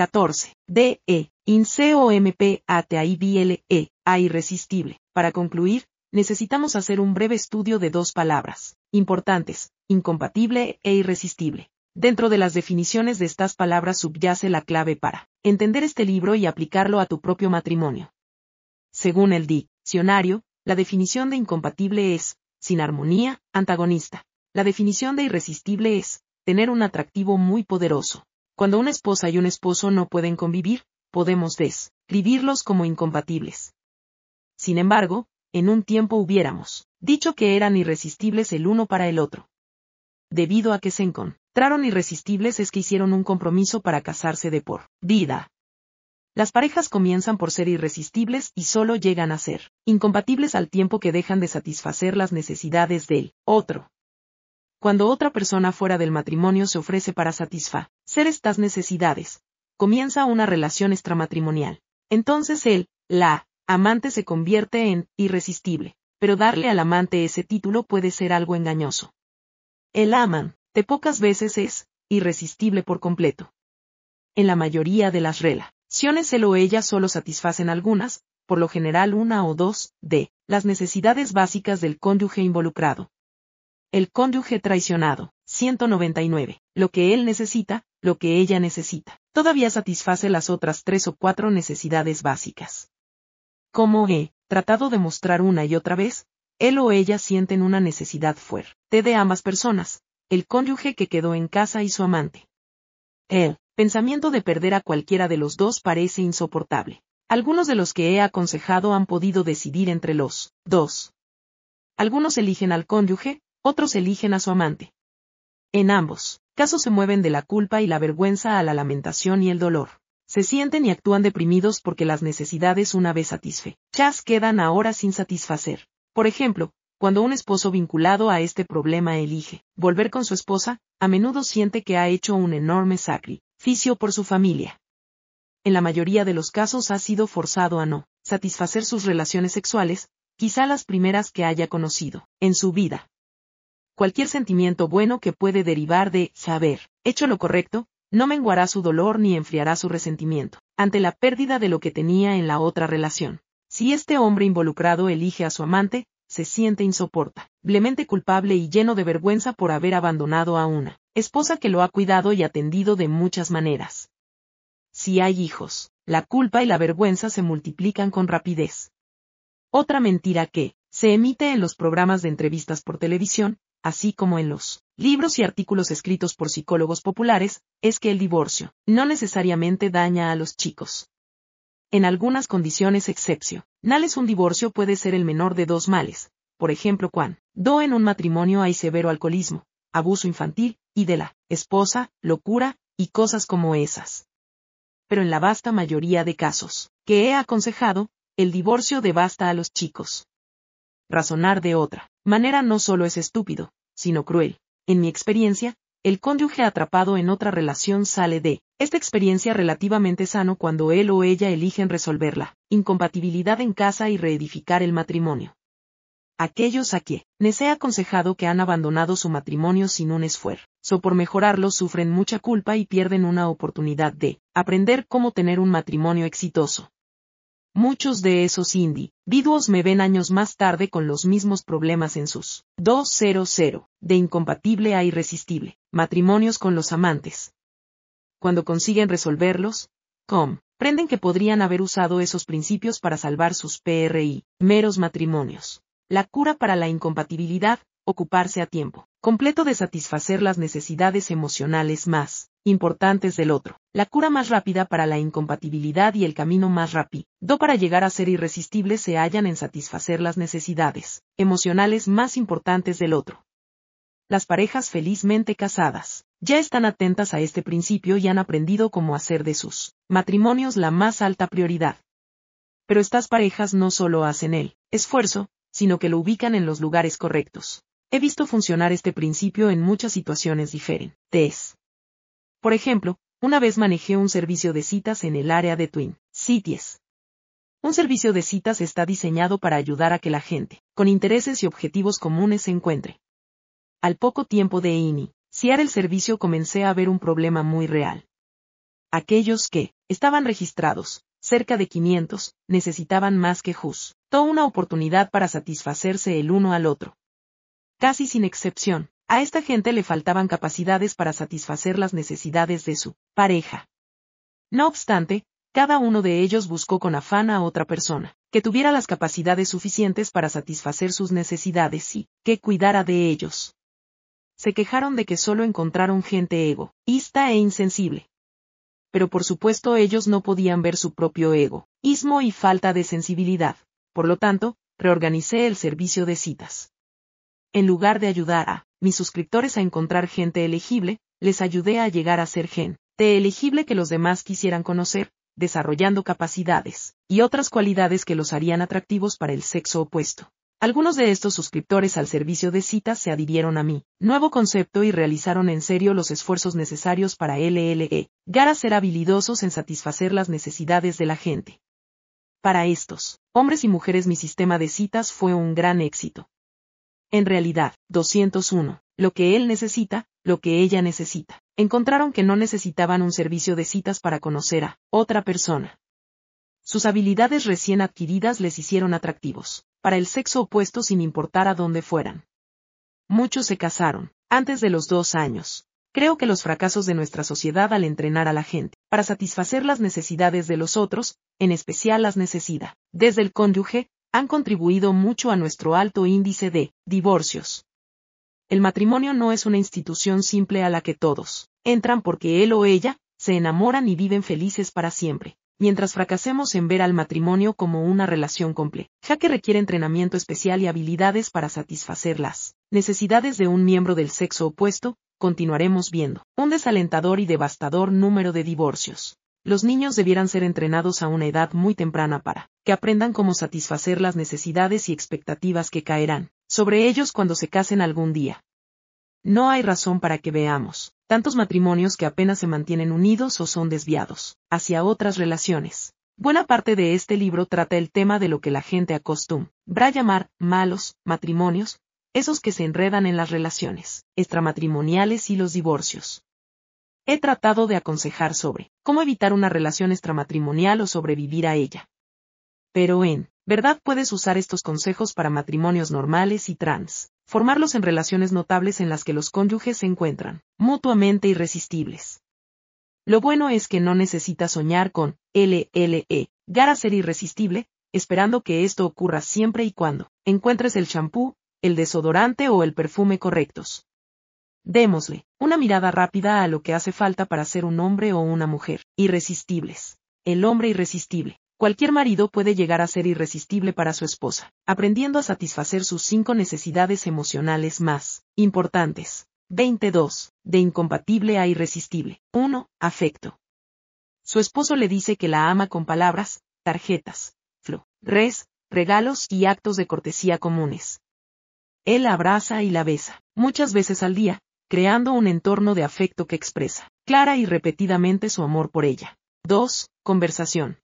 14. D. E. INCOMP E. A irresistible. Para concluir, necesitamos hacer un breve estudio de dos palabras, importantes, incompatible e irresistible. Dentro de las definiciones de estas palabras subyace la clave para entender este libro y aplicarlo a tu propio matrimonio. Según el diccionario, la definición de incompatible es, sin armonía, antagonista. La definición de irresistible es, tener un atractivo muy poderoso. Cuando una esposa y un esposo no pueden convivir, podemos describirlos como incompatibles. Sin embargo, en un tiempo hubiéramos dicho que eran irresistibles el uno para el otro. Debido a que se encontraron irresistibles es que hicieron un compromiso para casarse de por vida. Las parejas comienzan por ser irresistibles y solo llegan a ser incompatibles al tiempo que dejan de satisfacer las necesidades del otro. Cuando otra persona fuera del matrimonio se ofrece para satisfacer estas necesidades, comienza una relación extramatrimonial. Entonces él, la amante se convierte en irresistible, pero darle al amante ese título puede ser algo engañoso. El aman, de pocas veces es irresistible por completo. En la mayoría de las relaciones él o ella solo satisfacen algunas, por lo general una o dos, de las necesidades básicas del cónyuge involucrado. El cónyuge traicionado, 199. Lo que él necesita, lo que ella necesita. Todavía satisface las otras tres o cuatro necesidades básicas. Como he tratado de mostrar una y otra vez, él o ella sienten una necesidad fuerte de ambas personas, el cónyuge que quedó en casa y su amante. El pensamiento de perder a cualquiera de los dos parece insoportable. Algunos de los que he aconsejado han podido decidir entre los dos. Algunos eligen al cónyuge, otros eligen a su amante. En ambos casos se mueven de la culpa y la vergüenza a la lamentación y el dolor se sienten y actúan deprimidos porque las necesidades una vez satisfechas quedan ahora sin satisfacer. Por ejemplo, cuando un esposo vinculado a este problema elige volver con su esposa, a menudo siente que ha hecho un enorme sacrificio por su familia. En la mayoría de los casos ha sido forzado a no satisfacer sus relaciones sexuales, quizá las primeras que haya conocido en su vida. Cualquier sentimiento bueno que puede derivar de saber hecho lo correcto, no menguará su dolor ni enfriará su resentimiento, ante la pérdida de lo que tenía en la otra relación. Si este hombre involucrado elige a su amante, se siente insoportablemente culpable y lleno de vergüenza por haber abandonado a una esposa que lo ha cuidado y atendido de muchas maneras. Si hay hijos, la culpa y la vergüenza se multiplican con rapidez. Otra mentira que, se emite en los programas de entrevistas por televisión, así como en los libros y artículos escritos por psicólogos populares, es que el divorcio no necesariamente daña a los chicos. En algunas condiciones excepcionales un divorcio puede ser el menor de dos males, por ejemplo cuando en un matrimonio hay severo alcoholismo, abuso infantil, y de la esposa, locura, y cosas como esas. Pero en la vasta mayoría de casos que he aconsejado, el divorcio devasta a los chicos. Razonar de otra manera no solo es estúpido, sino cruel. En mi experiencia, el cónyuge atrapado en otra relación sale de esta experiencia relativamente sano cuando él o ella eligen resolverla, incompatibilidad en casa y reedificar el matrimonio. Aquellos a quienes he aconsejado que han abandonado su matrimonio sin un esfuerzo, o por mejorarlo sufren mucha culpa y pierden una oportunidad de aprender cómo tener un matrimonio exitoso. Muchos de esos individuos me ven años más tarde con los mismos problemas en sus 200, de incompatible a irresistible, matrimonios con los amantes. Cuando consiguen resolverlos, comprenden que podrían haber usado esos principios para salvar sus PRI, meros matrimonios. La cura para la incompatibilidad, ocuparse a tiempo completo de satisfacer las necesidades emocionales más importantes del otro, la cura más rápida para la incompatibilidad y el camino más rápido para llegar a ser irresistibles se hallan en satisfacer las necesidades emocionales más importantes del otro. Las parejas felizmente casadas ya están atentas a este principio y han aprendido cómo hacer de sus matrimonios la más alta prioridad. Pero estas parejas no solo hacen el esfuerzo, sino que lo ubican en los lugares correctos. He visto funcionar este principio en muchas situaciones diferentes. Por ejemplo, una vez manejé un servicio de citas en el área de Twin Cities. Un servicio de citas está diseñado para ayudar a que la gente, con intereses y objetivos comunes, se encuentre. Al poco tiempo de iniciar el servicio comencé a ver un problema muy real. aquellos que, estaban registrados, cerca de 500, necesitaban más que Hus. Toda una oportunidad para satisfacerse el uno al otro. Casi sin excepción, a esta gente le faltaban capacidades para satisfacer las necesidades de su pareja. No obstante, cada uno de ellos buscó con afán a otra persona, que tuviera las capacidades suficientes para satisfacer sus necesidades y que cuidara de ellos. Se quejaron de que solo encontraron gente egoísta e insensible. Pero por supuesto ellos no podían ver su propio ego, ismo y falta de sensibilidad. Por lo tanto, reorganicé el servicio de citas. En lugar de ayudar a mis suscriptores a encontrar gente elegible, les ayudé a llegar a ser gente elegible que los demás quisieran conocer, desarrollando capacidades y otras cualidades que los harían atractivos para el sexo opuesto. Algunos de estos suscriptores al servicio de citas se adhirieron a mí, nuevo concepto y realizaron en serio los esfuerzos necesarios para LLE, a ser habilidosos en satisfacer las necesidades de la gente. Para estos, hombres y mujeres mi sistema de citas fue un gran éxito. En realidad, 201, lo que él necesita, lo que ella necesita. Encontraron que no necesitaban un servicio de citas para conocer a otra persona. Sus habilidades recién adquiridas les hicieron atractivos, para el sexo opuesto sin importar a dónde fueran. Muchos se casaron, antes de los dos años. Creo que los fracasos de nuestra sociedad al entrenar a la gente, para satisfacer las necesidades de los otros, en especial las necesidades, desde el cónyuge, han contribuido mucho a nuestro alto índice de divorcios. El matrimonio no es una institución simple a la que todos entran porque él o ella se enamoran y viven felices para siempre. Mientras fracasemos en ver al matrimonio como una relación compleja, ya que requiere entrenamiento especial y habilidades para satisfacer las necesidades de un miembro del sexo opuesto, continuaremos viendo un desalentador y devastador número de divorcios. Los niños debieran ser entrenados a una edad muy temprana para que aprendan cómo satisfacer las necesidades y expectativas que caerán sobre ellos cuando se casen algún día. No hay razón para que veamos tantos matrimonios que apenas se mantienen unidos o son desviados hacia otras relaciones. Buena parte de este libro trata el tema de lo que la gente acostumbra llamar malos matrimonios, esos que se enredan en las relaciones extramatrimoniales y los divorcios. He tratado de aconsejar sobre cómo evitar una relación extramatrimonial o sobrevivir a ella. Pero en verdad puedes usar estos consejos para matrimonios normales y trans, formarlos en relaciones notables en las que los cónyuges se encuentran mutuamente irresistibles. Lo bueno es que no necesitas soñar con LLE, gara ser irresistible, esperando que esto ocurra siempre y cuando encuentres el champú, el desodorante o el perfume correctos. Démosle una mirada rápida a lo que hace falta para ser un hombre o una mujer irresistibles. El hombre irresistible. Cualquier marido puede llegar a ser irresistible para su esposa, aprendiendo a satisfacer sus cinco necesidades emocionales más importantes. 22. De incompatible a irresistible. 1. Afecto. Su esposo le dice que la ama con palabras, tarjetas, flores, regalos y actos de cortesía comunes. Él la abraza y la besa, muchas veces al día, creando un entorno de afecto que expresa, clara y repetidamente su amor por ella. 2. Conversación.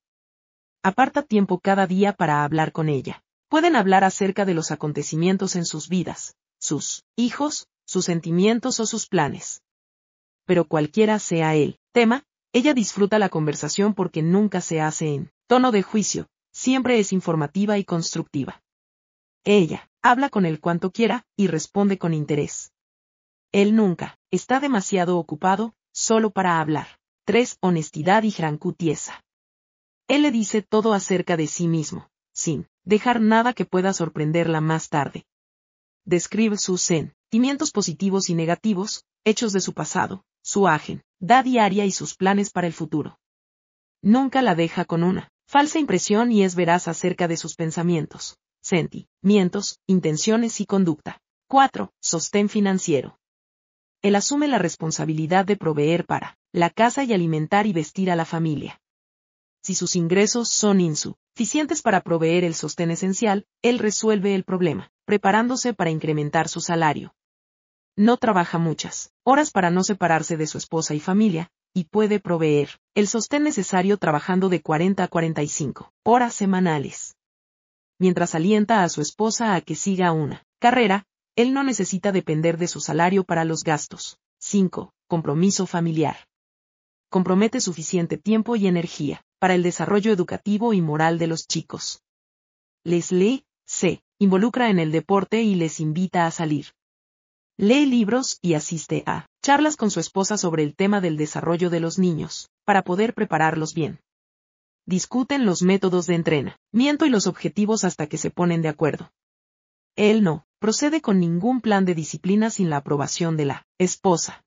Aparta tiempo cada día para hablar con ella. Pueden hablar acerca de los acontecimientos en sus vidas, sus hijos, sus sentimientos o sus planes. Pero cualquiera sea el tema, ella disfruta la conversación porque nunca se hace en tono de juicio, siempre es informativa y constructiva. Ella habla con él cuanto quiera y responde con interés. Él nunca, está demasiado ocupado, solo para hablar. 3. Honestidad y tiesa. Él le dice todo acerca de sí mismo, sin dejar nada que pueda sorprenderla más tarde. Describe sus sentimientos positivos y negativos, hechos de su pasado, su agen, da diaria y sus planes para el futuro. Nunca la deja con una falsa impresión y es veraz acerca de sus pensamientos, sentimientos, intenciones y conducta. 4. Sostén financiero él asume la responsabilidad de proveer para la casa y alimentar y vestir a la familia. Si sus ingresos son insuficientes para proveer el sostén esencial, él resuelve el problema, preparándose para incrementar su salario. No trabaja muchas horas para no separarse de su esposa y familia, y puede proveer el sostén necesario trabajando de 40 a 45 horas semanales. Mientras alienta a su esposa a que siga una carrera, él no necesita depender de su salario para los gastos. 5. Compromiso familiar. compromete suficiente tiempo y energía para el desarrollo educativo y moral de los chicos. Les lee, se involucra en el deporte y les invita a salir. Lee libros y asiste a charlas con su esposa sobre el tema del desarrollo de los niños, para poder prepararlos bien. Discuten los métodos de entrenamiento y los objetivos hasta que se ponen de acuerdo. Él no procede con ningún plan de disciplina sin la aprobación de la esposa.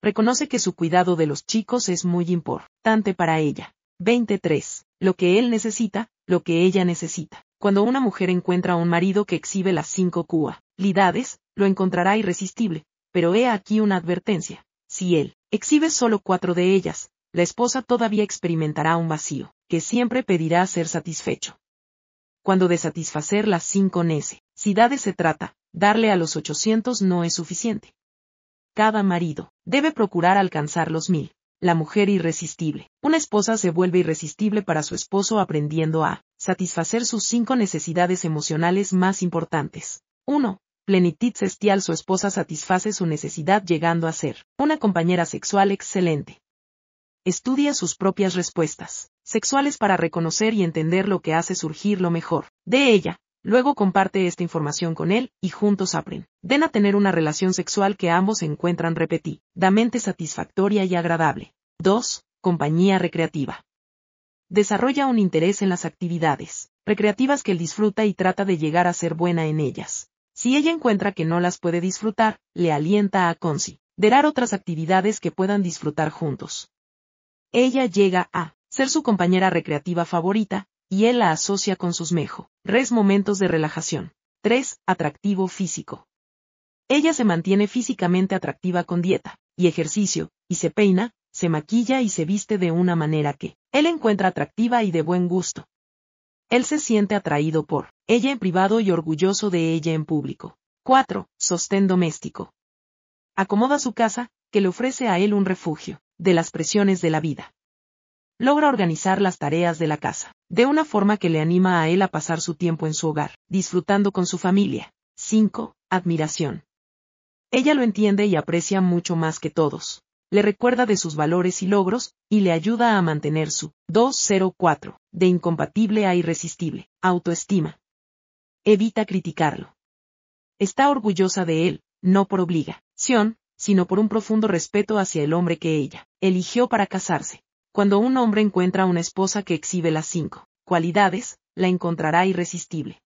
Reconoce que su cuidado de los chicos es muy importante para ella. 23. Lo que él necesita, lo que ella necesita. Cuando una mujer encuentra a un marido que exhibe las cinco cualidades, lo encontrará irresistible, pero he aquí una advertencia. Si él exhibe solo cuatro de ellas, la esposa todavía experimentará un vacío, que siempre pedirá ser satisfecho. Cuando de satisfacer las cinco necesidades se trata, darle a los 800 no es suficiente. Cada marido debe procurar alcanzar los mil la mujer irresistible. Una esposa se vuelve irresistible para su esposo aprendiendo a satisfacer sus cinco necesidades emocionales más importantes. 1. Plenitud celestial su esposa satisface su necesidad llegando a ser una compañera sexual excelente. Estudia sus propias respuestas sexuales para reconocer y entender lo que hace surgir lo mejor de ella, luego comparte esta información con él y juntos aprenden. Den a tener una relación sexual que ambos encuentran repetidamente satisfactoria y agradable. 2. Compañía recreativa. Desarrolla un interés en las actividades recreativas que él disfruta y trata de llegar a ser buena en ellas. Si ella encuentra que no las puede disfrutar, le alienta a considerar otras actividades que puedan disfrutar juntos. Ella llega a ser su compañera recreativa favorita, y él la asocia con sus mejores momentos de relajación. 3. Atractivo físico. Ella se mantiene físicamente atractiva con dieta y ejercicio, y se peina, se maquilla y se viste de una manera que él encuentra atractiva y de buen gusto. Él se siente atraído por ella en privado y orgulloso de ella en público. 4. Sostén doméstico. Acomoda su casa, que le ofrece a él un refugio, de las presiones de la vida logra organizar las tareas de la casa, de una forma que le anima a él a pasar su tiempo en su hogar, disfrutando con su familia. 5. Admiración. Ella lo entiende y aprecia mucho más que todos. Le recuerda de sus valores y logros, y le ayuda a mantener su 204, de incompatible a irresistible, autoestima. Evita criticarlo. Está orgullosa de él, no por obligación, sino por un profundo respeto hacia el hombre que ella eligió para casarse. Cuando un hombre encuentra una esposa que exhibe las cinco cualidades, la encontrará irresistible.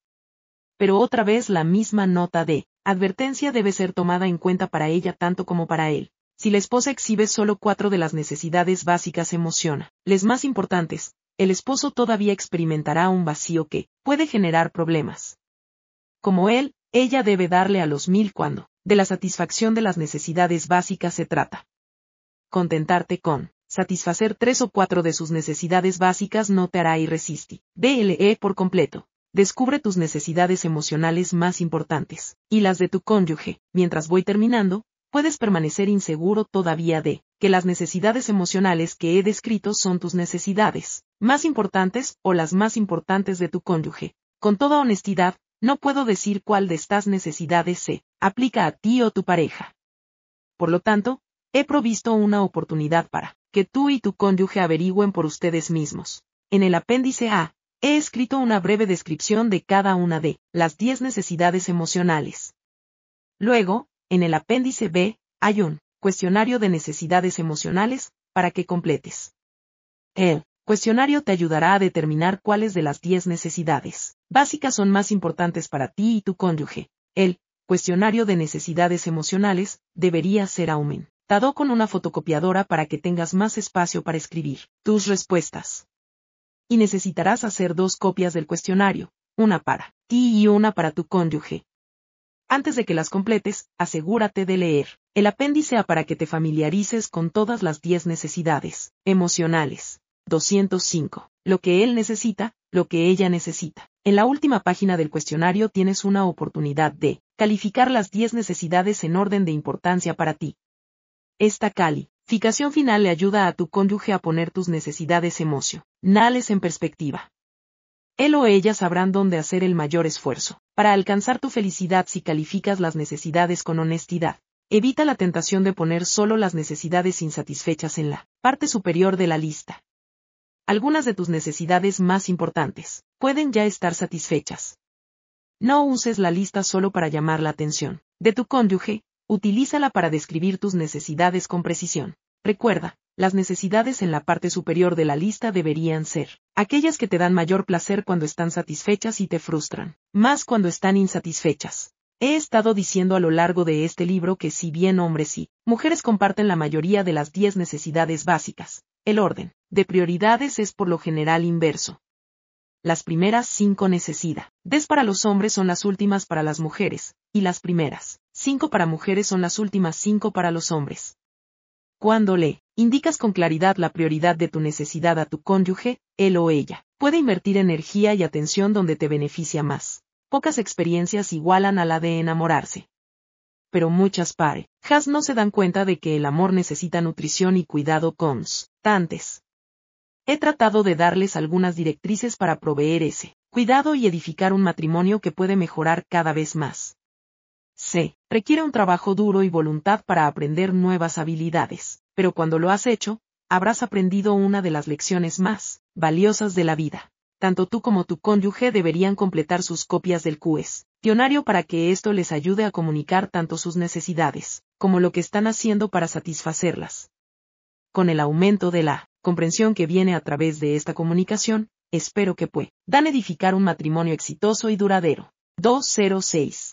Pero otra vez la misma nota de advertencia debe ser tomada en cuenta para ella tanto como para él. Si la esposa exhibe solo cuatro de las necesidades básicas emociona, les más importantes, el esposo todavía experimentará un vacío que puede generar problemas. Como él, ella debe darle a los mil cuando, de la satisfacción de las necesidades básicas se trata. Contentarte con satisfacer tres o cuatro de sus necesidades básicas no te hará irresisti. BLE por completo. Descubre tus necesidades emocionales más importantes, y las de tu cónyuge. Mientras voy terminando, puedes permanecer inseguro todavía de que las necesidades emocionales que he descrito son tus necesidades más importantes o las más importantes de tu cónyuge. Con toda honestidad, no puedo decir cuál de estas necesidades se aplica a ti o tu pareja. Por lo tanto, he provisto una oportunidad para que tú y tu cónyuge averigüen por ustedes mismos. En el apéndice A, he escrito una breve descripción de cada una de las 10 necesidades emocionales. Luego, en el apéndice B, hay un cuestionario de necesidades emocionales, para que completes. El cuestionario te ayudará a determinar cuáles de las 10 necesidades básicas son más importantes para ti y tu cónyuge. El cuestionario de necesidades emocionales debería ser aumentado dado con una fotocopiadora para que tengas más espacio para escribir tus respuestas. Y necesitarás hacer dos copias del cuestionario, una para ti y una para tu cónyuge. Antes de que las completes, asegúrate de leer el apéndice A para que te familiarices con todas las 10 necesidades emocionales. 205. Lo que él necesita, lo que ella necesita. En la última página del cuestionario tienes una oportunidad de calificar las 10 necesidades en orden de importancia para ti. Esta calificación final le ayuda a tu cónyuge a poner tus necesidades emocionales en perspectiva. Él o ella sabrán dónde hacer el mayor esfuerzo para alcanzar tu felicidad si calificas las necesidades con honestidad. Evita la tentación de poner solo las necesidades insatisfechas en la Parte superior de la lista. Algunas de tus necesidades más importantes pueden ya estar satisfechas. No uses la lista solo para llamar la atención de tu cónyuge, utilízala para describir tus necesidades con precisión. Recuerda, las necesidades en la parte superior de la lista deberían ser aquellas que te dan mayor placer cuando están satisfechas y te frustran, más cuando están insatisfechas. He estado diciendo a lo largo de este libro que si bien hombres y mujeres comparten la mayoría de las 10 necesidades básicas, el orden de prioridades es por lo general inverso. Las primeras cinco necesidades para los hombres son las últimas para las mujeres, y las primeras cinco para mujeres son las últimas cinco para los hombres. Cuando le indicas con claridad la prioridad de tu necesidad a tu cónyuge, él o ella puede invertir energía y atención donde te beneficia más. Pocas experiencias igualan a la de enamorarse. Pero muchas parejas no se dan cuenta de que el amor necesita nutrición y cuidado constantes. He tratado de darles algunas directrices para proveer ese cuidado y edificar un matrimonio que puede mejorar cada vez más. Requiere un trabajo duro y voluntad para aprender nuevas habilidades, pero cuando lo has hecho, habrás aprendido una de las lecciones más valiosas de la vida. Tanto tú como tu cónyuge deberían completar sus copias del QES, diccionario para que esto les ayude a comunicar tanto sus necesidades, como lo que están haciendo para satisfacerlas. Con el aumento de la comprensión que viene a través de esta comunicación, espero que puedan edificar un matrimonio exitoso y duradero. 206